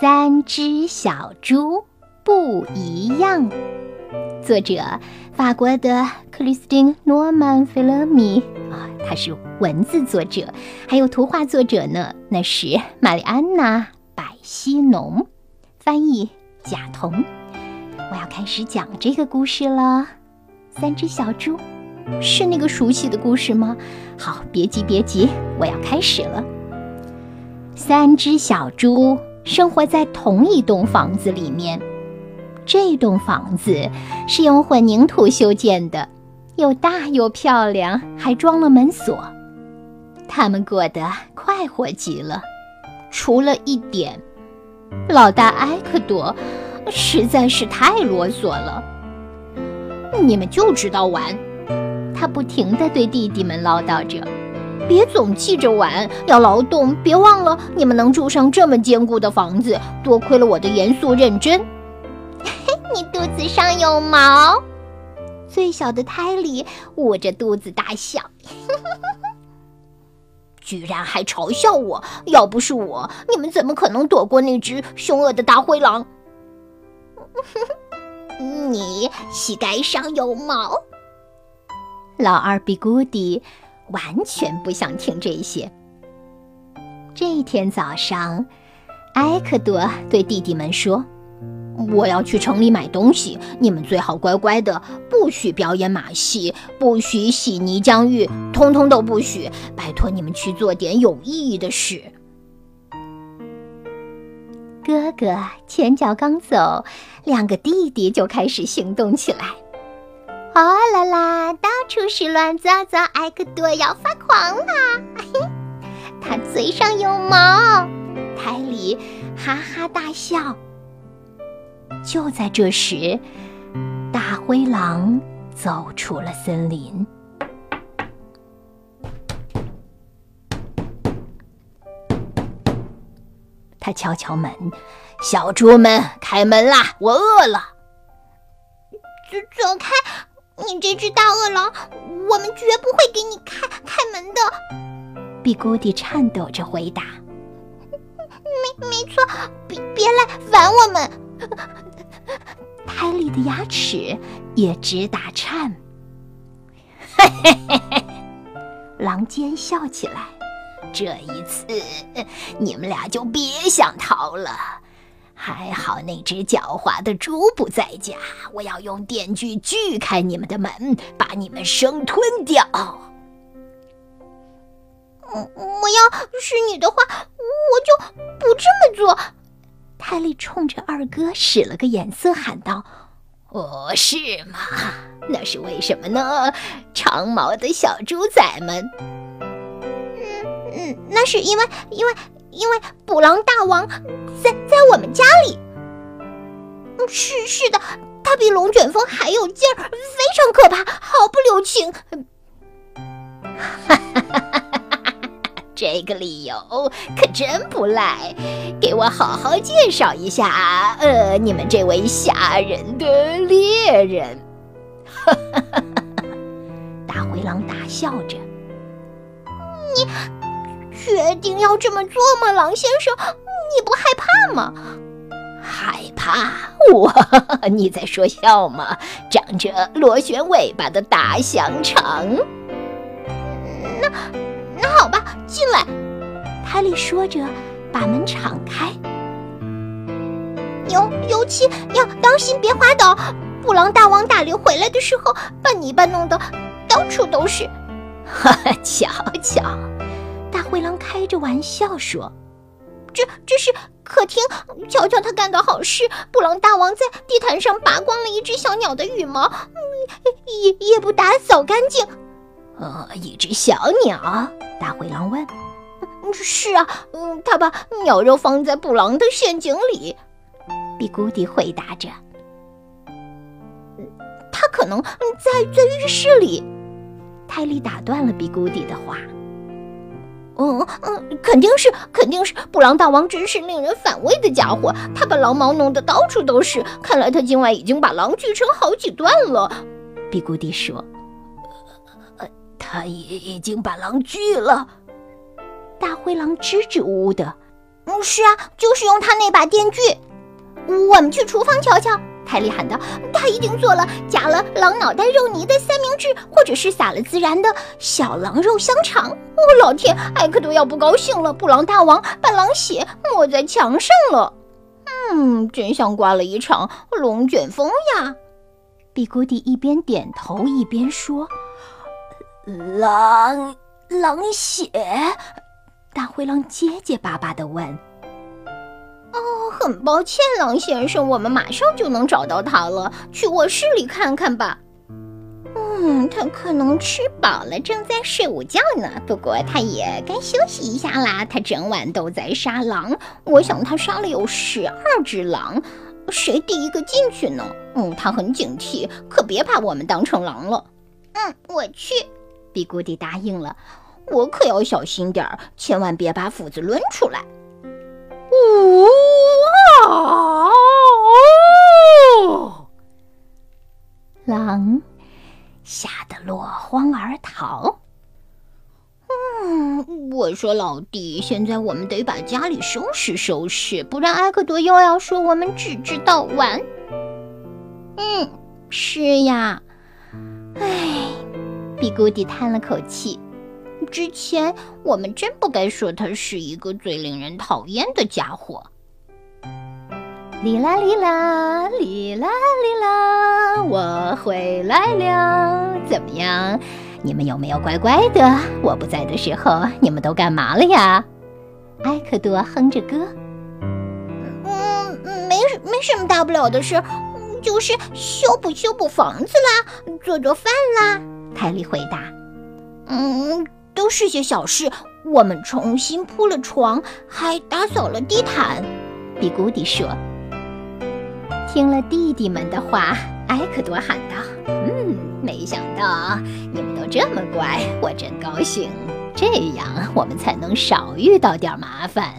三只小猪不一样。作者法国的克里斯汀·诺曼·菲勒米啊，他是文字作者，还有图画作者呢。那是玛丽安娜·百西农，翻译贾彤。我要开始讲这个故事了。三只小猪是那个熟悉的故事吗？好，别急别急，我要开始了。三只小猪生活在同一栋房子里面。这栋房子是用混凝土修建的，又大又漂亮，还装了门锁。他们过得快活极了，除了一点，老大埃克多实在是太啰嗦了。你们就知道玩，他不停地对弟弟们唠叨着：“别总记着玩，要劳动。别忘了，你们能住上这么坚固的房子，多亏了我的严肃认真。”嘿你肚子上有毛，最小的泰里捂着肚子大笑，居然还嘲笑我！要不是我，你们怎么可能躲过那只凶恶的大灰狼？你膝盖上有毛，老二比古迪完全不想听这些。这一天早上，埃克多对弟弟们说。我要去城里买东西，你们最好乖乖的，不许表演马戏，不许洗泥浆浴，通通都不许！拜托你们去做点有意义的事。哥哥前脚刚走，两个弟弟就开始行动起来。哗啦啦，到处是乱糟糟，艾克多要发狂了！他嘴上有毛，泰里哈哈大笑。就在这时，大灰狼走出了森林。他敲敲门：“小猪们，开门啦！我饿了。”“走走开！你这只大恶狼，我们绝不会给你开开门的。”比古迪颤抖着回答。“没没错，别别来烦我们。”泰利的牙齿也直打颤。嘿嘿嘿嘿，狼尖笑起来。这一次，你们俩就别想逃了。还好那只狡猾的猪不在家，我要用电锯锯开你们的门，把你们生吞掉。我我要是你的话，我就不这么做。泰利冲着二哥使了个眼色，喊道：“哦，是吗？那是为什么呢？长毛的小猪仔们。嗯嗯，那是因为，因为，因为捕狼大王在在我们家里。是是的，他比龙卷风还有劲儿，非常可怕，毫不留情。”哈哈哈哈哈。这个理由可真不赖，给我好好介绍一下，呃，你们这位吓人的猎人。哈哈哈哈哈！大灰狼大笑着：“决定要这么做吗，狼先生？你不害怕吗？”害怕？我？你在说笑吗？长着螺旋尾巴的大香肠？那……那好吧，进来。泰利说着，把门敞开。尤尤其要当心，别滑倒。布朗大王打猎回来的时候，把泥巴弄得到处都是。哈哈，瞧瞧，大灰狼开着玩笑说：“这这是客厅，瞧瞧他干的好事。布朗大王在地毯上拔光了一只小鸟的羽毛，也也不打扫干净。”呃，一只小鸟。大灰狼问：“是啊，嗯，他把鸟肉放在布朗的陷阱里。”比古迪回答着：“他可能在在浴室里。”泰利打断了比古迪的话：“嗯嗯，肯定是，肯定是。布朗大王真是令人反胃的家伙，他把狼毛弄得到处都是。看来他今晚已经把狼锯成好几段了。”比古迪说。呃他已已经把狼锯了。大灰狼支支吾吾的：“嗯，是啊，就是用他那把电锯。我们去厨房瞧瞧。泰利喊道：“他一定做了加了狼脑袋肉泥的三明治，或者是撒了孜然的小狼肉香肠。”哦，老天，艾克多要不高兴了！布朗大王把狼血抹在墙上了。嗯，真像刮了一场龙卷风呀！比古迪一边点头一边说：“狼狼血。”大灰狼结结巴巴地问。哦，很抱歉，狼先生，我们马上就能找到他了。去卧室里看看吧。嗯，他可能吃饱了，正在睡午觉呢。不过他也该休息一下啦。他整晚都在杀狼，我想他杀了有十二只狼。谁第一个进去呢？嗯，他很警惕，可别把我们当成狼了。嗯，我去。比古迪答应了。我可要小心点儿，千万别把斧子抡出来。嗯吓得落荒而逃。嗯，我说老弟，现在我们得把家里收拾收拾，不然埃克多又要说我们只知道玩。嗯，是呀。唉，比古迪叹了口气。之前我们真不该说他是一个最令人讨厌的家伙。哩啦哩啦，哩啦哩啦，我回来了。怎么样？你们有没有乖乖的？我不在的时候，你们都干嘛了呀？埃克多哼着歌。嗯，没没什么大不了的事，就是修补修补房子啦，做做饭啦。泰利回答。嗯。都是些小事，我们重新铺了床，还打扫了地毯。比古迪说。听了弟弟们的话，埃克多喊道：“嗯，没想到你们都这么乖，我真高兴。这样我们才能少遇到点麻烦。”